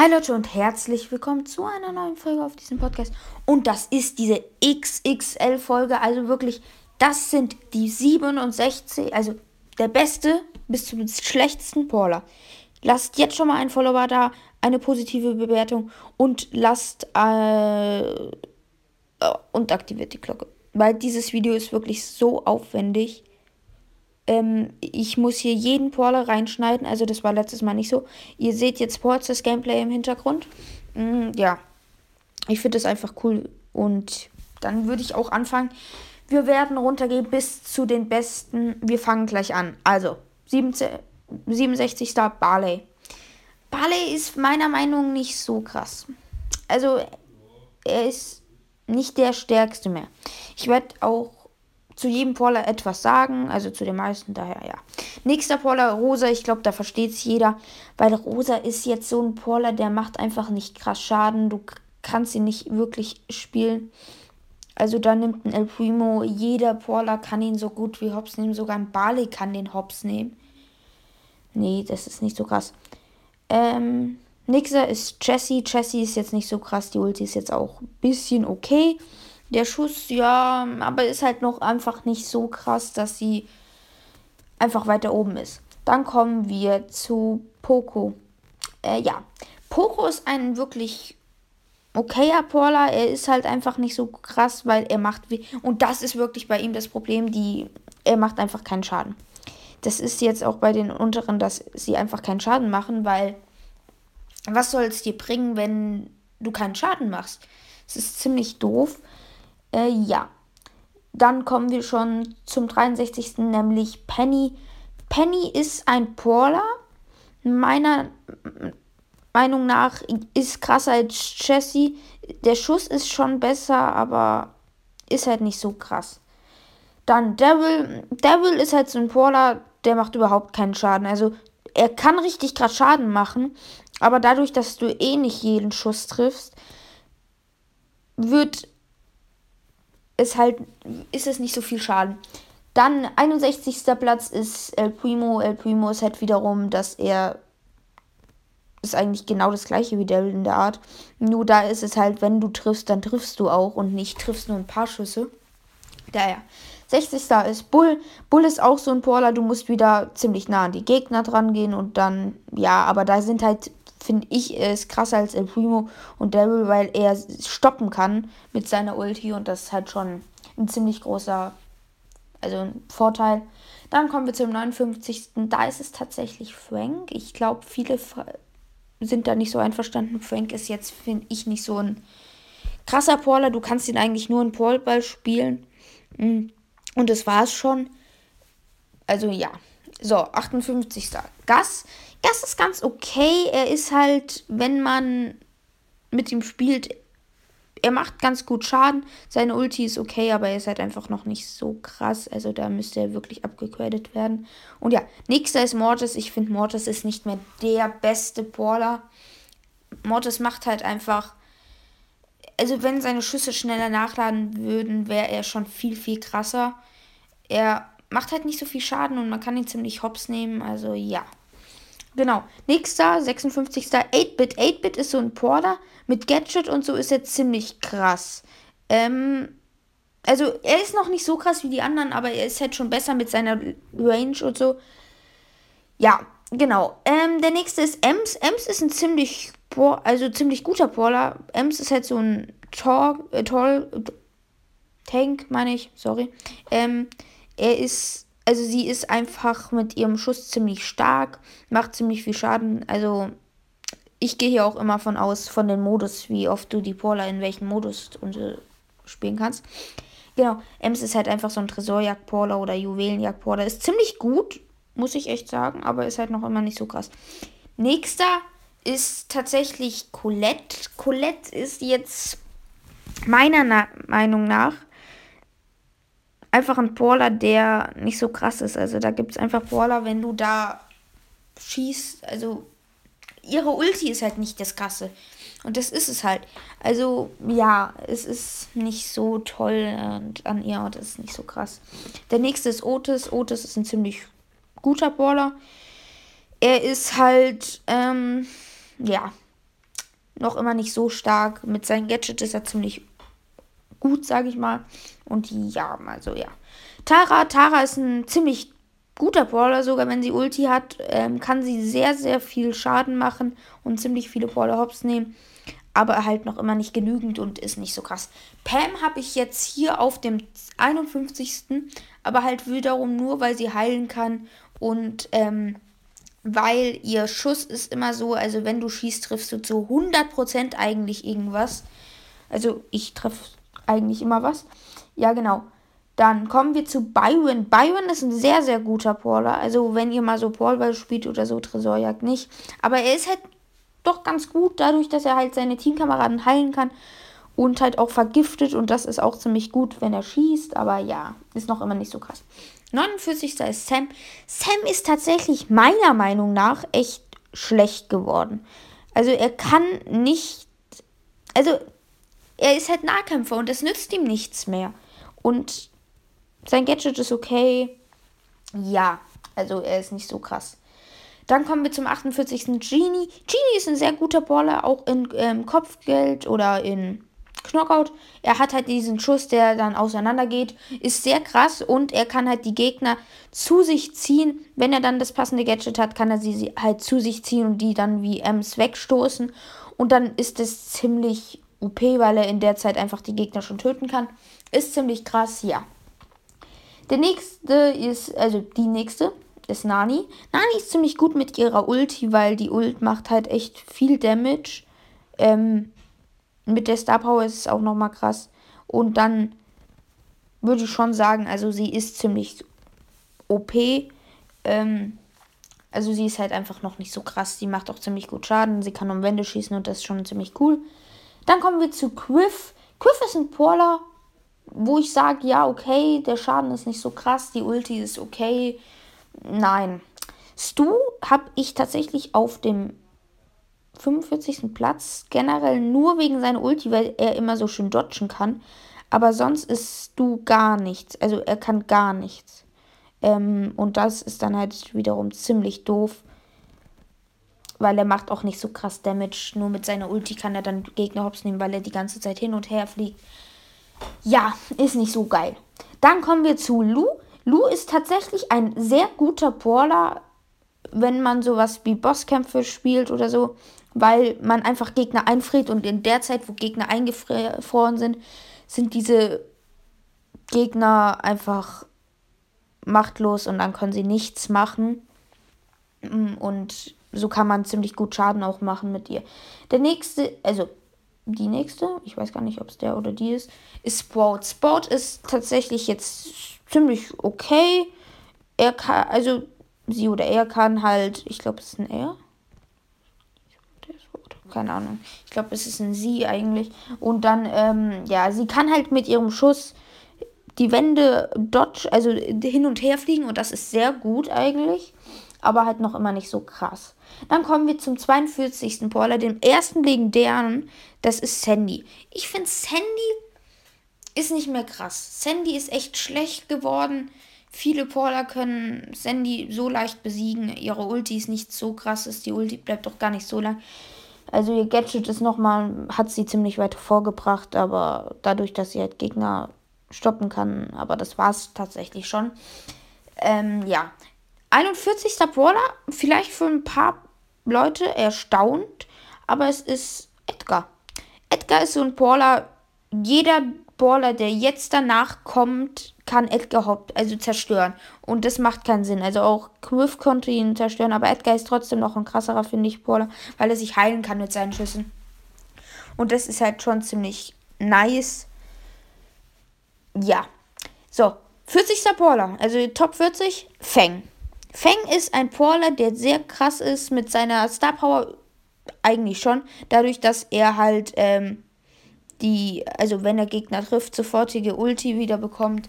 Hi Leute und herzlich willkommen zu einer neuen Folge auf diesem Podcast. Und das ist diese XXL-Folge. Also wirklich, das sind die 67, also der beste bis zum schlechtesten Paula. Lasst jetzt schon mal einen Follower da, eine positive Bewertung und lasst äh, und aktiviert die Glocke. Weil dieses Video ist wirklich so aufwendig. Ähm, ich muss hier jeden Porler reinschneiden. Also das war letztes Mal nicht so. Ihr seht jetzt Porzes Gameplay im Hintergrund. Mm, ja. Ich finde das einfach cool. Und dann würde ich auch anfangen. Wir werden runtergehen bis zu den besten. Wir fangen gleich an. Also, 17, 67. Barley. Barley ist meiner Meinung nach nicht so krass. Also, er ist nicht der stärkste mehr. Ich werde auch zu jedem Paula etwas sagen, also zu den meisten, daher ja. Nächster Paula, Rosa, ich glaube, da versteht es jeder, weil Rosa ist jetzt so ein Paula, der macht einfach nicht krass Schaden, du kannst ihn nicht wirklich spielen. Also da nimmt ein El Primo, jeder Paula kann ihn so gut wie Hops nehmen, sogar ein Barley kann den Hops nehmen. Nee, das ist nicht so krass. Ähm, nächster ist Jessie. Jessie ist jetzt nicht so krass, die Ulti ist jetzt auch ein bisschen okay. Der Schuss, ja, aber ist halt noch einfach nicht so krass, dass sie einfach weiter oben ist. Dann kommen wir zu Poco. Äh, ja, Poco ist ein wirklich okayer Porler. Er ist halt einfach nicht so krass, weil er macht. Und das ist wirklich bei ihm das Problem. Die, er macht einfach keinen Schaden. Das ist jetzt auch bei den unteren, dass sie einfach keinen Schaden machen, weil was soll es dir bringen, wenn du keinen Schaden machst? Es ist ziemlich doof. Äh, ja. Dann kommen wir schon zum 63. nämlich Penny. Penny ist ein Porler. Meiner Meinung nach ist krasser als Jesse. Der Schuss ist schon besser, aber ist halt nicht so krass. Dann Devil. Devil ist halt so ein Porler, der macht überhaupt keinen Schaden. Also er kann richtig krass Schaden machen, aber dadurch, dass du eh nicht jeden Schuss triffst, wird ist halt, ist es nicht so viel Schaden. Dann 61. Platz ist El Primo. El Primo ist halt wiederum, dass er ist eigentlich genau das gleiche wie Devil in der Art. Nur da ist es halt, wenn du triffst, dann triffst du auch und nicht triffst nur ein paar Schüsse. Daher. 60. ist Bull. Bull ist auch so ein Porler. Du musst wieder ziemlich nah an die Gegner dran gehen und dann, ja, aber da sind halt finde ich, ist krasser als El Primo und Daryl, weil er stoppen kann mit seiner Ulti und das ist halt schon ein ziemlich großer, also ein Vorteil. Dann kommen wir zum 59. Da ist es tatsächlich Frank. Ich glaube, viele sind da nicht so einverstanden. Frank ist jetzt, finde ich, nicht so ein krasser Porler. Du kannst ihn eigentlich nur in Porlball spielen. Mm. Und das war es schon. Also ja. So, 58. Gas. Das ist ganz okay. Er ist halt, wenn man mit ihm spielt, er macht ganz gut Schaden. Seine Ulti ist okay, aber er ist halt einfach noch nicht so krass. Also da müsste er wirklich abgegradet werden. Und ja, nächster ist Mortis. Ich finde, Mortis ist nicht mehr der beste Brawler. Mortis macht halt einfach. Also, wenn seine Schüsse schneller nachladen würden, wäre er schon viel, viel krasser. Er macht halt nicht so viel Schaden und man kann ihn ziemlich hops nehmen. Also, ja. Genau. Nächster, 56. 8-Bit. 8-Bit ist so ein Porter mit Gadget und so ist er ziemlich krass. Ähm, also er ist noch nicht so krass wie die anderen, aber er ist halt schon besser mit seiner Range und so. Ja, genau. Ähm, der nächste ist Ems. Ems ist ein ziemlich, also ziemlich guter Porler. Ems ist halt so ein Tor, äh, Tor, Tank, meine ich, sorry. Ähm, er ist also sie ist einfach mit ihrem Schuss ziemlich stark, macht ziemlich viel Schaden. Also ich gehe hier auch immer von aus, von den Modus, wie oft du die Paula in welchem Modus spielen kannst. Genau, Ems ist halt einfach so ein Tresorjagd-Paula oder Juwelenjagd-Paula. Ist ziemlich gut, muss ich echt sagen, aber ist halt noch immer nicht so krass. Nächster ist tatsächlich Colette. Colette ist jetzt meiner Na Meinung nach einfach ein Brawler, der nicht so krass ist. Also da gibt es einfach Brawler, wenn du da schießt, also ihre Ulti ist halt nicht das Krasse. Und das ist es halt. Also, ja, es ist nicht so toll und an ihr das ist nicht so krass. Der nächste ist Otis. Otis ist ein ziemlich guter Brawler. Er ist halt, ähm, ja, noch immer nicht so stark. Mit seinem Gadget ist er ziemlich gut, sage ich mal. Und ja, also ja. Tara, Tara ist ein ziemlich guter Brawler, sogar wenn sie Ulti hat, ähm, kann sie sehr, sehr viel Schaden machen und ziemlich viele Brawler hops nehmen. Aber halt noch immer nicht genügend und ist nicht so krass. Pam habe ich jetzt hier auf dem 51. Aber halt wiederum nur, weil sie heilen kann und ähm, weil ihr Schuss ist immer so, also wenn du schießt, triffst du zu 100% eigentlich irgendwas. Also ich treffe eigentlich immer was. Ja, genau. Dann kommen wir zu Byron. Byron ist ein sehr, sehr guter Brawler. Also wenn ihr mal so Brawlball spielt oder so, Tresorjagd nicht. Aber er ist halt doch ganz gut, dadurch, dass er halt seine Teamkameraden heilen kann. Und halt auch vergiftet. Und das ist auch ziemlich gut, wenn er schießt. Aber ja, ist noch immer nicht so krass. 49. ist Sam. Sam ist tatsächlich meiner Meinung nach echt schlecht geworden. Also er kann nicht. Also er ist halt Nahkämpfer und das nützt ihm nichts mehr. Und sein Gadget ist okay. Ja, also er ist nicht so krass. Dann kommen wir zum 48. Genie. Genie ist ein sehr guter Baller, auch in ähm, Kopfgeld oder in Knockout. Er hat halt diesen Schuss, der dann auseinandergeht. Ist sehr krass und er kann halt die Gegner zu sich ziehen. Wenn er dann das passende Gadget hat, kann er sie halt zu sich ziehen und die dann wie Ems wegstoßen. Und dann ist es ziemlich OP, weil er in der Zeit einfach die Gegner schon töten kann. Ist ziemlich krass, ja. Der nächste ist, also die nächste ist Nani. Nani ist ziemlich gut mit ihrer Ulti, weil die Ult macht halt echt viel Damage. Ähm, mit der Star Power ist es auch nochmal krass. Und dann würde ich schon sagen, also sie ist ziemlich OP. Ähm, also sie ist halt einfach noch nicht so krass. Sie macht auch ziemlich gut Schaden. Sie kann um Wände schießen und das ist schon ziemlich cool. Dann kommen wir zu Quiff. Quiff ist ein Porler, wo ich sage, ja, okay, der Schaden ist nicht so krass, die Ulti ist okay. Nein. Stu habe ich tatsächlich auf dem 45. Platz. Generell nur wegen seiner Ulti, weil er immer so schön dodgen kann. Aber sonst ist Stu gar nichts. Also er kann gar nichts. Ähm, und das ist dann halt wiederum ziemlich doof weil er macht auch nicht so krass Damage. Nur mit seiner Ulti kann er dann Gegner hops nehmen, weil er die ganze Zeit hin und her fliegt. Ja, ist nicht so geil. Dann kommen wir zu Lu. Lu ist tatsächlich ein sehr guter Brawler, wenn man sowas wie Bosskämpfe spielt oder so, weil man einfach Gegner einfriert und in der Zeit, wo Gegner eingefroren sind, sind diese Gegner einfach machtlos und dann können sie nichts machen. Und so kann man ziemlich gut Schaden auch machen mit ihr. Der nächste, also die nächste, ich weiß gar nicht, ob es der oder die ist, ist Sport. Sport ist tatsächlich jetzt ziemlich okay. Er kann, also sie oder er kann halt, ich glaube, es ist ein er. Keine Ahnung. Ich glaube, es ist ein sie eigentlich. Und dann, ähm, ja, sie kann halt mit ihrem Schuss die Wände dodge, also hin und her fliegen und das ist sehr gut eigentlich aber halt noch immer nicht so krass. Dann kommen wir zum 42. Brawler, dem ersten legendären. Das ist Sandy. Ich finde, Sandy ist nicht mehr krass. Sandy ist echt schlecht geworden. Viele Brawler können Sandy so leicht besiegen. Ihre Ulti ist nicht so krass, ist die Ulti bleibt doch gar nicht so lang. Also ihr Gadget ist nochmal, hat sie ziemlich weit vorgebracht, aber dadurch, dass sie halt Gegner stoppen kann, aber das war es tatsächlich schon. Ähm, ja, 41. Brawler, vielleicht für ein paar Leute erstaunt, aber es ist Edgar. Edgar ist so ein Brawler, jeder Brawler, der jetzt danach kommt, kann Edgar Haupt, also zerstören. Und das macht keinen Sinn. Also auch Quiff konnte ihn zerstören, aber Edgar ist trotzdem noch ein krasserer, finde ich, Brawler, weil er sich heilen kann mit seinen Schüssen. Und das ist halt schon ziemlich nice. Ja. So, 40. Brawler, also Top 40, Fang. Feng ist ein Brawler, der sehr krass ist mit seiner Star Power. Eigentlich schon. Dadurch, dass er halt ähm, die, also wenn er Gegner trifft, sofortige Ulti wieder bekommt.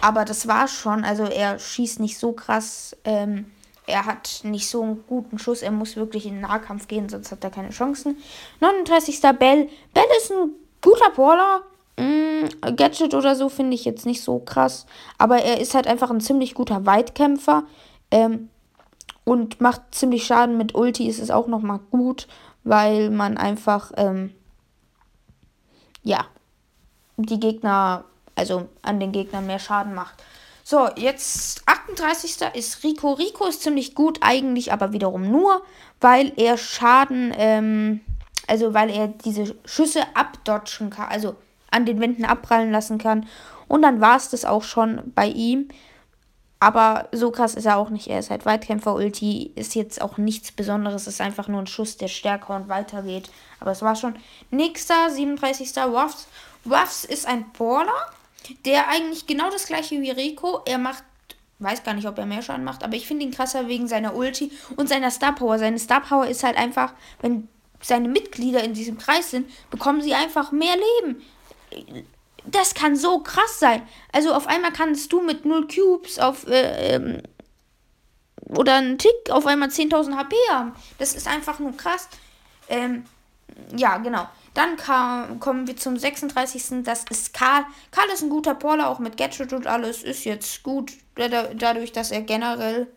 Aber das war schon. Also er schießt nicht so krass. Ähm, er hat nicht so einen guten Schuss. Er muss wirklich in den Nahkampf gehen, sonst hat er keine Chancen. 39. Bell. Bell ist ein guter Brawler. Mm, Gadget oder so finde ich jetzt nicht so krass. Aber er ist halt einfach ein ziemlich guter Weitkämpfer. Ähm, und macht ziemlich Schaden mit Ulti, ist es auch nochmal gut, weil man einfach, ähm, ja, die Gegner, also an den Gegnern mehr Schaden macht. So, jetzt 38. ist Rico. Rico ist ziemlich gut, eigentlich aber wiederum nur, weil er Schaden, ähm, also weil er diese Schüsse abdodgen kann, also an den Wänden abprallen lassen kann. Und dann war es das auch schon bei ihm. Aber so krass ist er auch nicht. Er ist halt Weitkämpfer. Ulti ist jetzt auch nichts Besonderes. Ist einfach nur ein Schuss, der stärker und weiter geht. Aber es war schon. Nächster, 37. Ruffs. Ruffs ist ein Brawler, der eigentlich genau das gleiche wie Rico. Er macht weiß gar nicht, ob er mehr Schaden macht, aber ich finde ihn krasser wegen seiner Ulti und seiner Star Power. Seine Star Power ist halt einfach, wenn seine Mitglieder in diesem Kreis sind, bekommen sie einfach mehr Leben das kann so krass sein. Also auf einmal kannst du mit 0 Cubes auf äh, ähm, oder einen Tick auf einmal 10.000 HP haben. Das ist einfach nur krass. Ähm, ja, genau. Dann kam, kommen wir zum 36. Das ist Karl. Karl ist ein guter Brawler, auch mit Gadget und alles. Ist jetzt gut, dadurch, dass er generell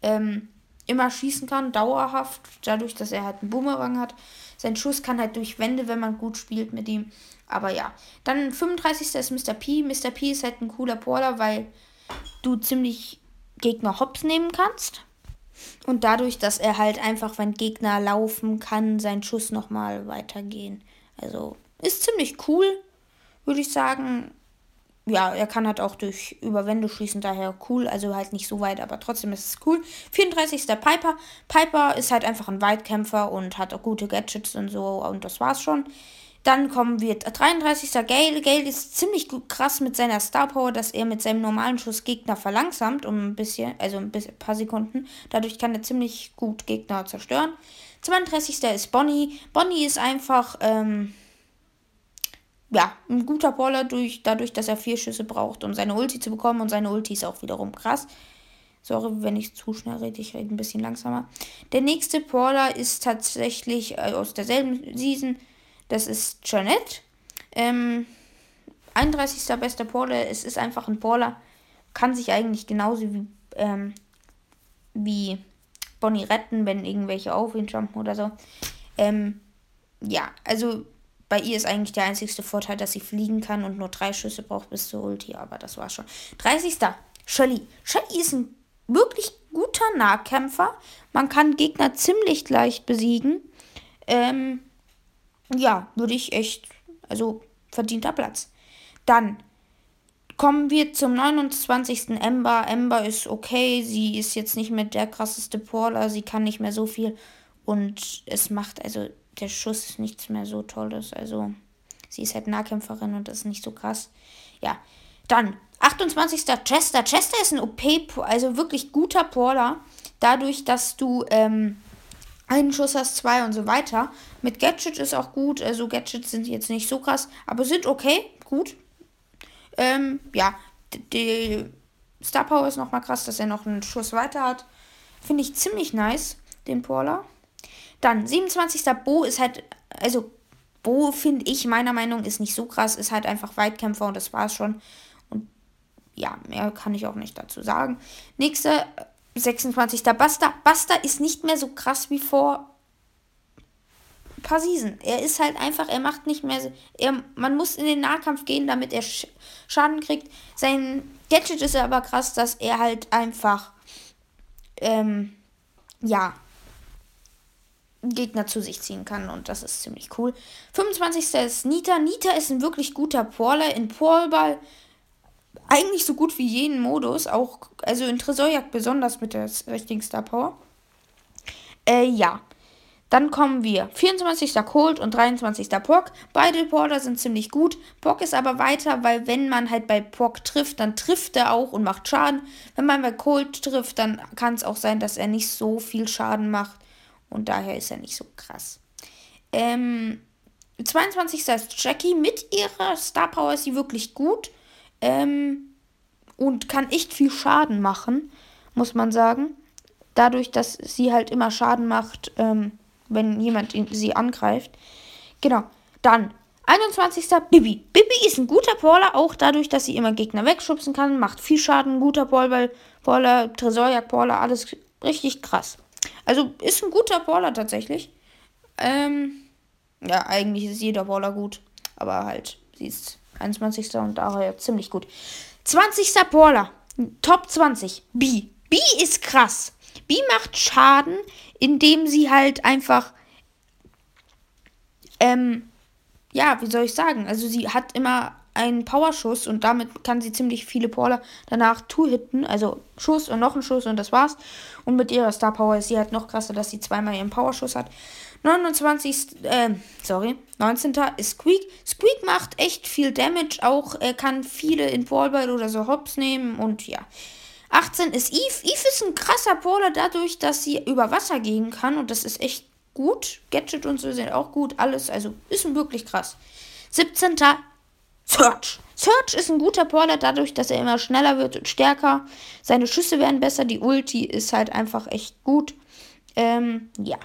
ähm, immer schießen kann, dauerhaft. Dadurch, dass er halt einen Boomerang hat. Sein Schuss kann halt durch Wände, wenn man gut spielt mit ihm. Aber ja. Dann 35. ist Mr. P. Mr. P ist halt ein cooler Brawler, weil du ziemlich Gegner hops nehmen kannst. Und dadurch, dass er halt einfach, wenn Gegner laufen, kann sein Schuss nochmal weitergehen. Also ist ziemlich cool, würde ich sagen. Ja, er kann halt auch durch Überwände schießen, daher cool. Also halt nicht so weit, aber trotzdem ist es cool. 34. Piper. Piper ist halt einfach ein Weitkämpfer und hat auch gute Gadgets und so. Und das war's schon. Dann kommen wir 33. Gale. Gale ist ziemlich gut, krass mit seiner Star Power, dass er mit seinem normalen Schuss Gegner verlangsamt um ein bisschen, also ein bisschen, paar Sekunden. Dadurch kann er ziemlich gut Gegner zerstören. 32. ist Bonnie. Bonnie ist einfach, ähm, ja, ein guter Brawler durch, dadurch, dass er vier Schüsse braucht, um seine Ulti zu bekommen. Und seine Ulti ist auch wiederum krass. Sorry, wenn ich zu schnell rede, ich rede ein bisschen langsamer. Der nächste Brawler ist tatsächlich äh, aus derselben Season das ist Jeanette. Ähm, 31. bester Brawler. Es ist einfach ein Brawler. Kann sich eigentlich genauso wie, ähm, wie Bonnie retten, wenn irgendwelche auf ihn jumpen oder so. Ähm, ja, also bei ihr ist eigentlich der einzigste Vorteil, dass sie fliegen kann und nur drei Schüsse braucht bis zur Ulti, aber das war schon. 30. Shelly. Shelly ist ein wirklich guter Nahkämpfer. Man kann Gegner ziemlich leicht besiegen. Ähm, ja, würde ich echt, also verdienter Platz. Dann kommen wir zum 29. Ember. Ember ist okay, sie ist jetzt nicht mehr der krasseste Brawler, sie kann nicht mehr so viel und es macht, also der Schuss ist nichts mehr so tolles, also sie ist halt Nahkämpferin und das ist nicht so krass. Ja, dann 28. Chester. Chester ist ein OP, also wirklich guter Brawler, dadurch, dass du, ähm, einen Schuss hast, zwei und so weiter. Mit Gadget ist auch gut. Also Gadgets sind jetzt nicht so krass, aber sind okay, gut. Ähm, ja, die Star Power ist nochmal krass, dass er noch einen Schuss weiter hat. Finde ich ziemlich nice, den Paula. Dann 27. Bo ist halt, also Bo finde ich meiner Meinung ist nicht so krass, ist halt einfach Weitkämpfer und das war's schon. Und ja, mehr kann ich auch nicht dazu sagen. Nächste 26. Basta. Basta ist nicht mehr so krass wie vor ein paar Season. Er ist halt einfach, er macht nicht mehr. Er, man muss in den Nahkampf gehen, damit er Schaden kriegt. Sein Gadget ist aber krass, dass er halt einfach. Ähm, ja. Gegner zu sich ziehen kann und das ist ziemlich cool. 25. ist Nita. Nita ist ein wirklich guter Brawler in Brawlball eigentlich so gut wie jeden Modus, auch also in Tresorjagd besonders mit der richtigen Star Power. Äh, ja. Dann kommen wir 24. Colt und 23. Pock. Beide Porter sind ziemlich gut. Pock ist aber weiter, weil wenn man halt bei Pock trifft, dann trifft er auch und macht Schaden. Wenn man bei Colt trifft, dann kann es auch sein, dass er nicht so viel Schaden macht. Und daher ist er nicht so krass. Ähm, 22. ist Jackie. Mit ihrer Star Power ist sie wirklich gut. Ähm, und kann echt viel Schaden machen, muss man sagen. Dadurch, dass sie halt immer Schaden macht, ähm, wenn jemand sie angreift. Genau. Dann 21. Bibi. Bibi ist ein guter Brawler, auch dadurch, dass sie immer Gegner wegschubsen kann, macht viel Schaden, guter Brawler, Brawler Tresorjagd Brawler, alles richtig krass. Also ist ein guter Brawler tatsächlich. Ähm, ja, eigentlich ist jeder Brawler gut. Aber halt, sie ist 21. und daher ziemlich gut. 20. Brawler. Top 20. B. B ist krass. B macht Schaden, indem sie halt einfach. Ähm, ja, wie soll ich sagen? Also sie hat immer einen Powerschuss und damit kann sie ziemlich viele Brawler danach two-hitten. Also Schuss und noch ein Schuss und das war's. Und mit ihrer Star Power ist sie halt noch krasser, dass sie zweimal ihren Powerschuss hat. 29. Äh, sorry, 19. ist Squeak. Squeak macht echt viel Damage auch. Er kann viele in Ballball oder so Hops nehmen und ja. 18 ist Eve. Eve ist ein krasser Brawler dadurch, dass sie über Wasser gehen kann und das ist echt gut. Gadget und so sind auch gut. Alles, also ist wirklich krass. 17. Search. Search ist ein guter Brawler dadurch, dass er immer schneller wird und stärker. Seine Schüsse werden besser. Die Ulti ist halt einfach echt gut. Ähm, ja.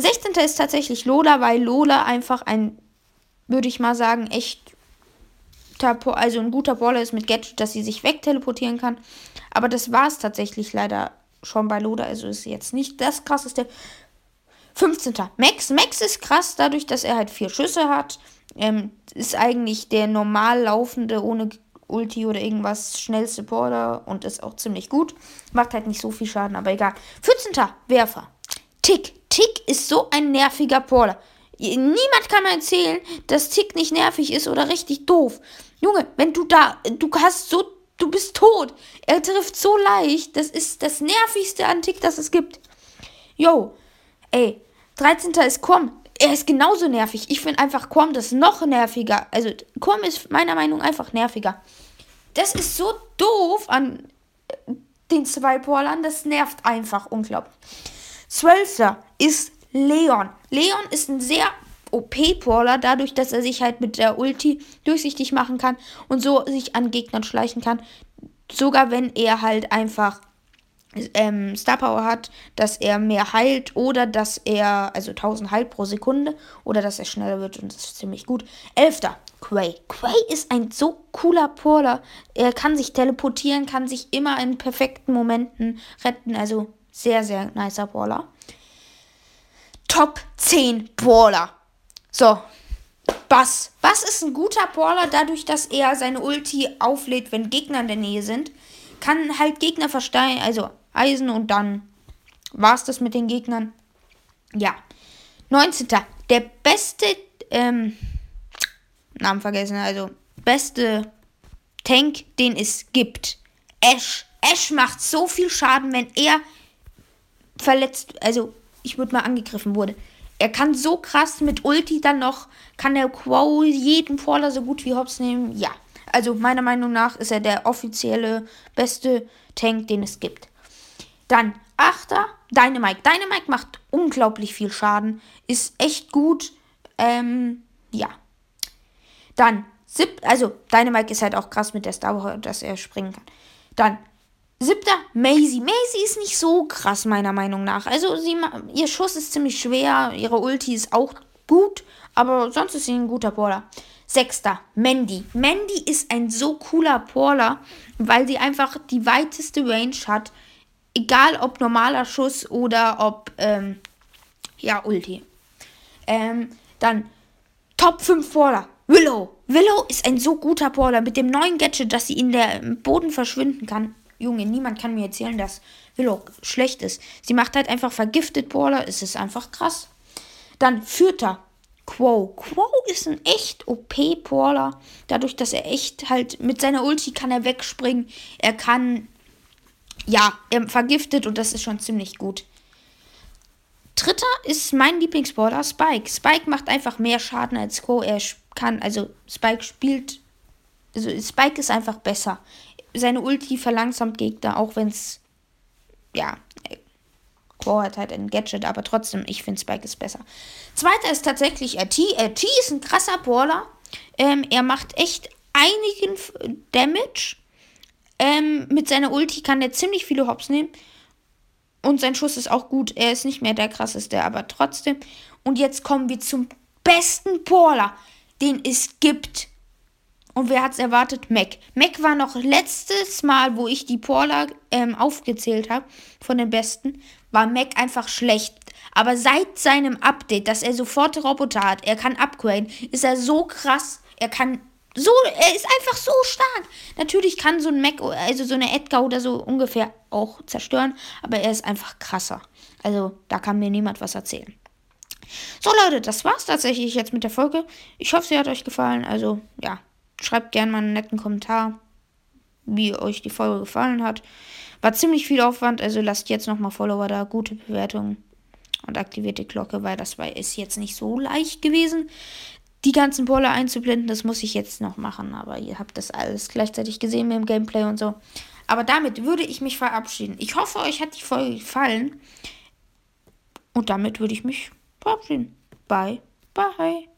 16. ist tatsächlich Lola, weil Lola einfach ein, würde ich mal sagen, echt also ein guter Brawler ist mit Gadget, dass sie sich wegteleportieren kann. Aber das war es tatsächlich leider schon bei Lola. Also ist jetzt nicht das krasseste. 15. Max. Max ist krass dadurch, dass er halt vier Schüsse hat. Ähm, ist eigentlich der normal laufende, ohne Ulti oder irgendwas, schnellste Brawler und ist auch ziemlich gut. Macht halt nicht so viel Schaden, aber egal. 14. Werfer. Tick. Tick ist so ein nerviger Brawler. Niemand kann mir erzählen, dass Tick nicht nervig ist oder richtig doof. Junge, wenn du da, du hast so, du bist tot. Er trifft so leicht. Das ist das nervigste an Tick, das es gibt. Yo, ey, 13. ist Quom. Er ist genauso nervig. Ich finde einfach Quom das noch nerviger. Also, Quom ist meiner Meinung nach einfach nerviger. Das ist so doof an den zwei Brawlern. Das nervt einfach unglaublich. 12. ist Leon. Leon ist ein sehr OP-Brawler, dadurch, dass er sich halt mit der Ulti durchsichtig machen kann und so sich an Gegnern schleichen kann. Sogar wenn er halt einfach ähm, Star Power hat, dass er mehr heilt oder dass er, also 1000 heilt pro Sekunde oder dass er schneller wird und das ist ziemlich gut. Elfter, Quay. Quay ist ein so cooler Brawler. Er kann sich teleportieren, kann sich immer in perfekten Momenten retten, also sehr, sehr nicer Brawler. Top 10 Brawler. So. Bass. Bass ist ein guter Brawler, dadurch, dass er seine Ulti auflädt, wenn Gegner in der Nähe sind. Kann halt Gegner versteigen, also Eisen und dann war's das mit den Gegnern. Ja. 19. Der beste, ähm, Namen vergessen, also beste Tank, den es gibt. Ash. Ash macht so viel Schaden, wenn er verletzt, also ich würde mal angegriffen wurde. Er kann so krass mit Ulti dann noch, kann er Quo jeden Brawler so gut wie Hops nehmen. Ja, also meiner Meinung nach ist er der offizielle beste Tank, den es gibt. Dann achter Dynamite. Dynamite macht unglaublich viel Schaden, ist echt gut. Ähm, ja. Dann sieb, also Dynamite ist halt auch krass mit der Star, dass er springen kann. Dann Siebter, Maisie. Maisie ist nicht so krass, meiner Meinung nach. Also, sie, ihr Schuss ist ziemlich schwer, ihre Ulti ist auch gut, aber sonst ist sie ein guter Brawler. Sechster, Mandy. Mandy ist ein so cooler Brawler, weil sie einfach die weiteste Range hat. Egal ob normaler Schuss oder ob, ähm, ja, Ulti. Ähm, dann Top 5 Brawler. Willow. Willow ist ein so guter Brawler mit dem neuen Gadget, dass sie in der Boden verschwinden kann. Junge, niemand kann mir erzählen, dass Willow schlecht ist. Sie macht halt einfach vergiftet Brawler. Es ist einfach krass. Dann Vierter. Quo. Quo ist ein echt OP-Brawler. Dadurch, dass er echt halt mit seiner Ulti kann er wegspringen. Er kann. Ja, er vergiftet und das ist schon ziemlich gut. Dritter ist mein Lieblingsbrawler, Spike. Spike macht einfach mehr Schaden als Quo. Er kann, also Spike spielt. Also Spike ist einfach besser seine Ulti verlangsamt Gegner, auch wenn es, ja, Quo hat halt ein Gadget, aber trotzdem, ich finde Spike ist besser. Zweiter ist tatsächlich RT. RT ist ein krasser Brawler. Ähm, er macht echt einigen Damage. Ähm, mit seiner Ulti kann er ziemlich viele Hops nehmen. Und sein Schuss ist auch gut. Er ist nicht mehr der krasseste, aber trotzdem. Und jetzt kommen wir zum besten Brawler, den es gibt. Und wer hat es erwartet? Mac. Mac war noch letztes Mal, wo ich die Paula ähm, aufgezählt habe, von den besten, war Mac einfach schlecht. Aber seit seinem Update, dass er sofort Roboter hat, er kann upgraden, ist er so krass. Er kann so, er ist einfach so stark. Natürlich kann so ein Mac, also so eine Edgar oder so ungefähr auch zerstören, aber er ist einfach krasser. Also da kann mir niemand was erzählen. So Leute, das war's tatsächlich jetzt mit der Folge. Ich hoffe, sie hat euch gefallen. Also ja, schreibt gerne mal einen netten Kommentar, wie euch die Folge gefallen hat. War ziemlich viel Aufwand, also lasst jetzt nochmal Follower da, gute Bewertungen und aktiviert die Glocke, weil das war, ist jetzt nicht so leicht gewesen, die ganzen Poller einzublenden. Das muss ich jetzt noch machen, aber ihr habt das alles gleichzeitig gesehen mit dem Gameplay und so. Aber damit würde ich mich verabschieden. Ich hoffe, euch hat die Folge gefallen. Und damit würde ich mich verabschieden. Bye, bye.